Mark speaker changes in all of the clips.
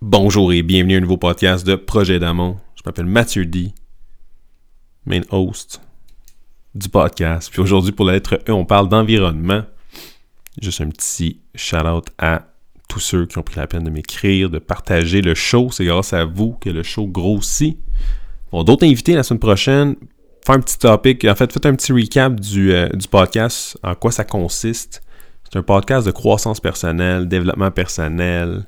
Speaker 1: Bonjour et bienvenue à un nouveau podcast de Projet d'Amont. Je m'appelle Mathieu D, main host du podcast. Puis aujourd'hui, pour la lettre E, on parle d'environnement. Juste un petit shout-out à tous ceux qui ont pris la peine de m'écrire, de partager le show. C'est grâce à vous que le show grossit. Bon, d'autres invités la semaine prochaine. Faire un petit topic. En fait, faites un petit recap du, euh, du podcast, en quoi ça consiste? C'est un podcast de croissance personnelle, développement personnel,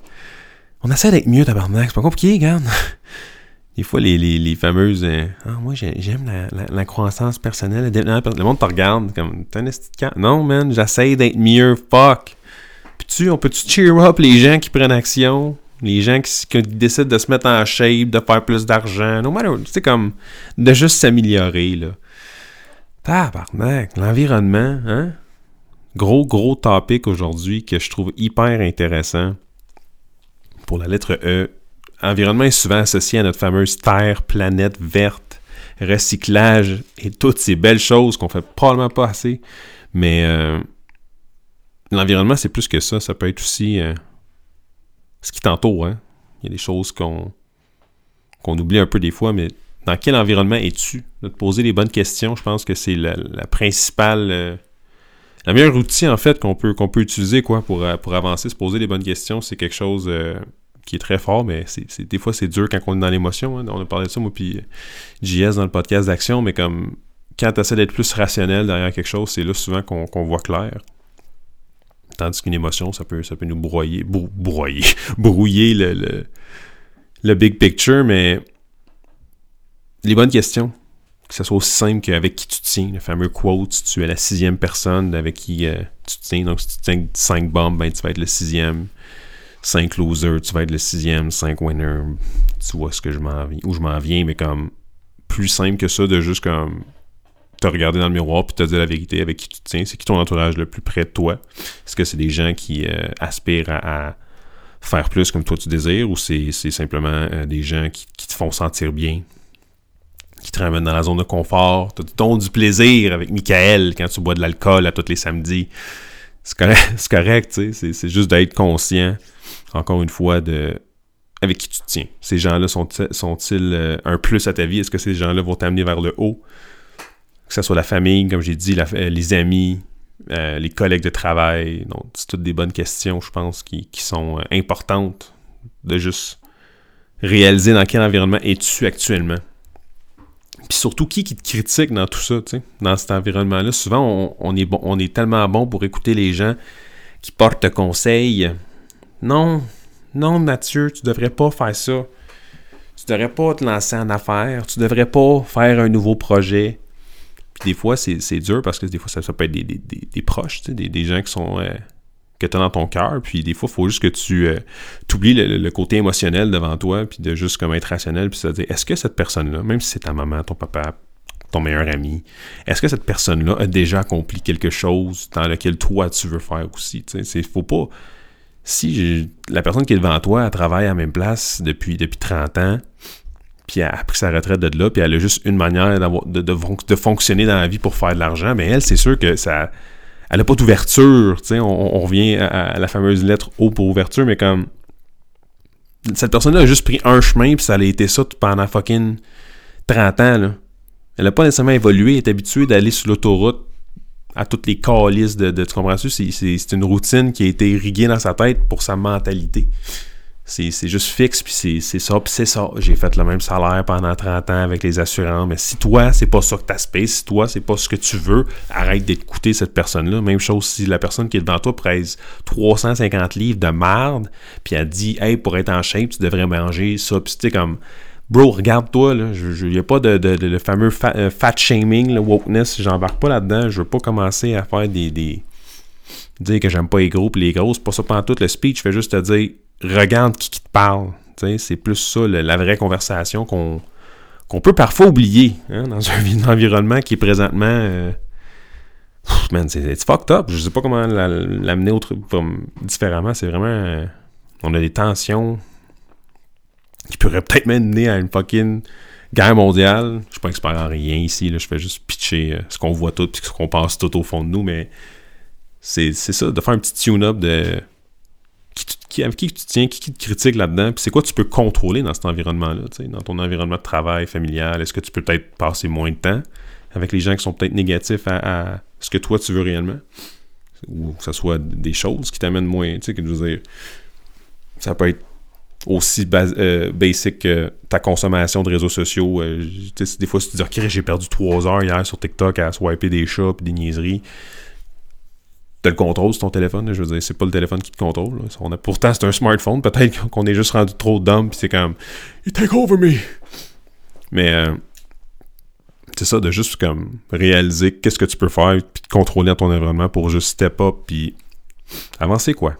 Speaker 1: on essaie d'être mieux, tabarnak. C'est pas compliqué, regarde. Des fois, les, les, fameuses. Euh, ah, moi, j'aime la, croissance personnelle. Le, monde te regarde comme. T'es un Non, man, j'essaie d'être mieux. Fuck. Puis tu, on peut-tu cheer up les gens qui prennent action? Les gens qui, décident de se mettre en shape, de faire plus d'argent. Tu comme. De juste s'améliorer, là. Tabarnak. L'environnement, hein? Gros, gros topic aujourd'hui que je trouve hyper intéressant pour la lettre E. Environnement est souvent associé à notre fameuse terre, planète verte, recyclage et toutes ces belles choses qu'on fait probablement pas assez. Mais euh, l'environnement, c'est plus que ça. Ça peut être aussi euh, ce qui t'entoure. Hein. Il y a des choses qu'on qu'on oublie un peu des fois, mais dans quel environnement es-tu? De te poser les bonnes questions, je pense que c'est la, principale. Euh, la meilleure outil en fait qu'on peut, qu'on peut utiliser quoi, pour, pour avancer, se poser les bonnes questions, c'est quelque chose qui est très fort, mais c'est, des fois c'est dur quand on est dans l'émotion. Hein. On a parlé de ça, moi, puis JS dans le podcast d'action, mais comme quand tu essaies d'être plus rationnel derrière quelque chose, c'est là souvent qu'on, voit clair. Tandis qu'une émotion, ça peut, ça peut nous broyer, broyer, brouiller le, le, big picture, mais les bonnes questions, que ce soit aussi simple qu'avec qui tu tiens, le fameux quote, tu es la sixième personne avec qui euh, tu tiens, donc si tu tiens cinq bombes, ben tu vas être le sixième. 5 losers, tu vas être le sixième, 5 winners, tu vois ce que je m'en viens, où je m'en viens, mais comme plus simple que ça de juste comme te regarder dans le miroir puis te dire la vérité avec qui tu tiens, c'est qui ton entourage le plus près de toi? Est-ce que c'est des gens qui euh, aspirent à, faire plus comme toi tu désires ou c'est simplement euh, des gens qui, te font sentir bien, qui te ramènent dans la zone de confort, tu ton du plaisir avec Michael quand tu bois de l'alcool à tous les samedis? C'est correct, correct c'est juste d'être conscient encore une fois, de avec qui tu te tiens. Ces gens-là sont-ils euh, un plus à ta vie? Est-ce que ces gens-là vont t'amener vers le haut? Que ce soit la famille, comme j'ai dit, euh, les amis, euh, les collègues de travail. Donc, c'est toutes des bonnes questions, je pense, qui, sont importantes de juste réaliser dans quel environnement es-tu actuellement. Puis surtout, qui te critique dans tout ça, tu sais, dans cet environnement-là? Souvent, on, est bon, on tellement bon pour écouter les gens qui portent conseil, non, non, Mathieu, tu devrais pas faire ça. Tu devrais pas te lancer en affaires. Tu devrais pas faire un nouveau projet. Puis des fois, c'est dur parce que des fois, ça, peut être des, proches, des, gens qui sont. Euh, que tu as dans ton cœur. Puis des fois, il faut juste que tu euh, oublies le, côté émotionnel devant toi, puis de juste comme être rationnel, puis se dire est-ce que cette personne-là, même si c'est ta maman, ton papa, ton meilleur ami, est-ce que cette personne-là a déjà accompli quelque chose dans lequel toi tu veux faire aussi Il faut pas si la personne qui est devant toi, elle travaille à la même place depuis, depuis 30 ans, puis elle a pris sa retraite de là, puis elle a juste une manière de, de, fonctionner dans la vie pour faire de l'argent, mais elle, c'est sûr que ça. Elle n'a pas d'ouverture, tu sais, on, revient à, la fameuse lettre O pour ouverture, mais comme. Cette personne-là a juste pris un chemin, puis ça a été ça pendant fucking 30 ans. Elle n'a pas nécessairement évolué, elle est habituée d'aller sur l'autoroute à toutes les calices de, de tu comprends-tu? C'est une routine qui a été irriguée dans sa tête pour sa mentalité. C'est juste fixe, puis c'est ça, puis c'est ça. J'ai fait le même salaire pendant 30 ans avec les assurances, mais si toi, c'est pas ça que t'aspires, si toi, c'est pas ce que tu veux, arrête d'écouter cette personne-là. Même chose si la personne qui est devant toi pèse 350 livres de merde, puis elle dit, hey, pour être en shape, tu devrais manger ça, puis tu comme Bro, regarde-toi, là. Il n'y a pas de, le fameux euh, fat shaming, le wokeness. J'embarque pas là-dedans. Je veux pas commencer à faire des. des dire que j'aime pas les gros et les grosses. Pas ça pendant tout le speech. Je fais juste te dire, regarde qui, te parle. C'est plus ça, la vraie conversation qu'on qu'on peut parfois oublier hein, dans un, environnement qui est présentement. Euh, man, c'est fucked up. Je sais pas comment l'amener autre, différemment. C'est vraiment. Euh, on a des tensions qui pourrait peut-être mener à une fucking guerre mondiale. Je suis pas expert en rien ici, je fais juste pitcher euh, ce qu'on voit tout et ce qu'on pense tout au fond de nous, mais c'est ça, de faire un petit tune-up de qui, avec qui tu tiens, qui, te critique là-dedans, puis c'est quoi tu peux contrôler dans cet environnement-là, dans ton environnement de travail, familial? Est-ce que tu peux peut-être passer moins de temps avec les gens qui sont peut-être négatifs à, ce que toi tu veux réellement? Ou que ce soit des choses qui t'amènent moins, tu sais, que je veux dire, ça peut être aussi euh, basic que ta consommation de réseaux sociaux. Euh, des fois, si tu dis, OK, j'ai perdu trois heures hier sur TikTok à swiper des chats et des niaiseries, t'as le contrôle sur ton téléphone. je veux dire, c'est pas le téléphone qui te contrôle. Pourtant, c'est un smartphone. Peut-être qu'on est juste rendu trop dumb puis c'est comme, You take over me! Mais euh, c'est ça, de juste comme réaliser qu'est-ce que tu peux faire puis de contrôler ton environnement pour juste step up puis avancer, quoi.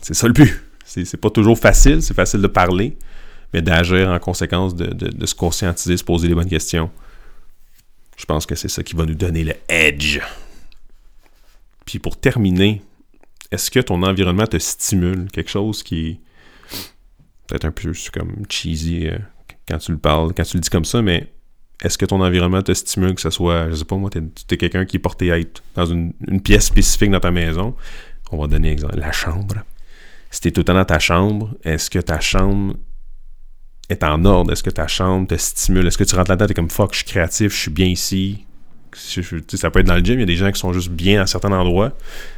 Speaker 1: C'est ça le but. C'est pas toujours facile, c'est facile de parler, mais d'agir en conséquence, de, se conscientiser, se poser les bonnes questions. Je pense que c'est ça qui va nous donner le edge. Puis pour terminer, est-ce que ton environnement te stimule? Quelque chose qui est peut-être un peu comme cheesy euh, quand tu le parles, quand tu le dis comme ça, mais est-ce que ton environnement te stimule, que ce soit, je sais pas moi, tu es, quelqu'un qui est porté à être dans une, pièce spécifique dans ta maison? On va donner exemple, la chambre si tu es tout le temps dans ta chambre, est-ce que ta chambre est en ordre? Est-ce que ta chambre te stimule? Est-ce que tu rentres là-dedans, es comme fuck, je suis créatif, je suis bien ici? Ça peut être dans le gym, il y a des gens qui sont juste bien à certains endroits,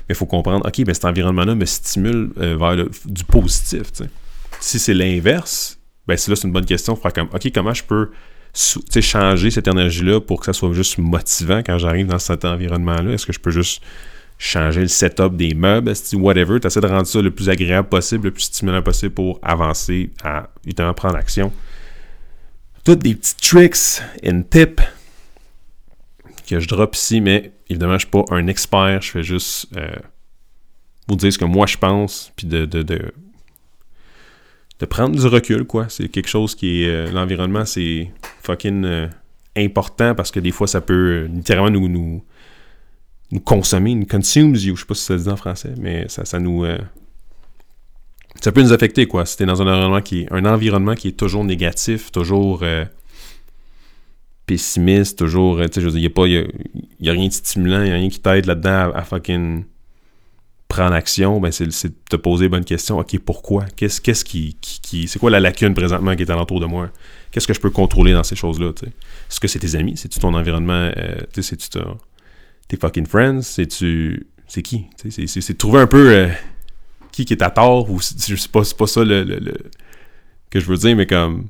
Speaker 1: mais il faut comprendre, ok, ben cet environnement-là me stimule euh, vers du positif. Si c'est l'inverse, ben c'est là c'est une bonne question. Faut comme, ok, comment je peux changer cette énergie-là pour que ça soit juste motivant quand j'arrive dans cet environnement-là? Est-ce que je peux juste changer le setup des meubles, whatever. Tu essaies de rendre ça le plus agréable possible, le plus stimulant possible pour avancer à évidemment prendre action? Toutes des petits tricks and tips que je drop ici, mais évidemment, je ne suis pas un expert. Je fais juste euh, vous dire ce que moi je pense, puis de, de, de, prendre du recul, quoi. C'est quelque chose qui est. Euh, l'environnement, c'est fucking euh, important parce que des fois, ça peut littéralement nous, nous nous consommer, nous consumes you, je sais pas si ça se dit en français, mais ça, ça nous... Ça peut nous affecter, quoi. Si t'es dans un environnement qui est, un environnement qui est toujours négatif, toujours pessimiste, toujours... Euh, tu sais, je veux dire, il n'y a, a, rien de stimulant, il n'y a rien qui t'aide là-dedans à, fucking prendre action, ben c'est de te poser les bonnes questions. OK, pourquoi? Qu'est-ce qu'est-ce qui, C'est quoi la lacune présentement qui est alentour de moi? Qu'est-ce que je peux contrôler dans ces choses-là? Est-ce que c'est tes amis? C'est-tu ton environnement? sais, c'est-tu tes fucking friends, c'est-tu. C'est qui? C'est de trouver un peu euh, qui qui est à tort, ou je sais pas, c'est pas ça le, que je veux dire, mais comme.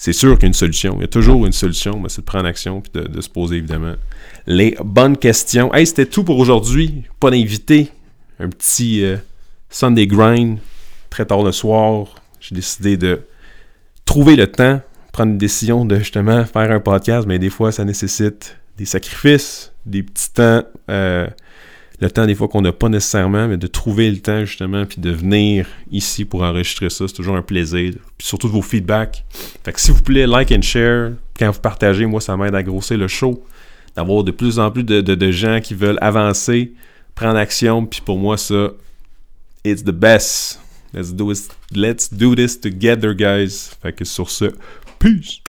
Speaker 1: C'est sûr qu'il solution. Il y a toujours une solution, mais c'est de prendre action puis de, se poser évidemment les bonnes questions. Hey, c'était tout pour aujourd'hui. Pas d'invité. Un petit euh, Sunday grind très tard le soir. J'ai décidé de trouver le temps, prendre une décision de justement faire un podcast, mais des fois ça nécessite des sacrifices, des petits temps, euh, le temps des fois qu'on n'a pas nécessairement, mais de trouver le temps justement, puis de venir ici pour enregistrer ça, c'est toujours un plaisir. Puis surtout vos feedbacks. Fait que s'il vous plaît, like and share. Quand vous partagez, moi, ça m'aide à grossir le show. D'avoir de plus en plus de, gens qui veulent avancer, prendre action, puis pour moi, ça, it's the best. Let's do, it, let's do this together, guys. Fait que sur ce, peace!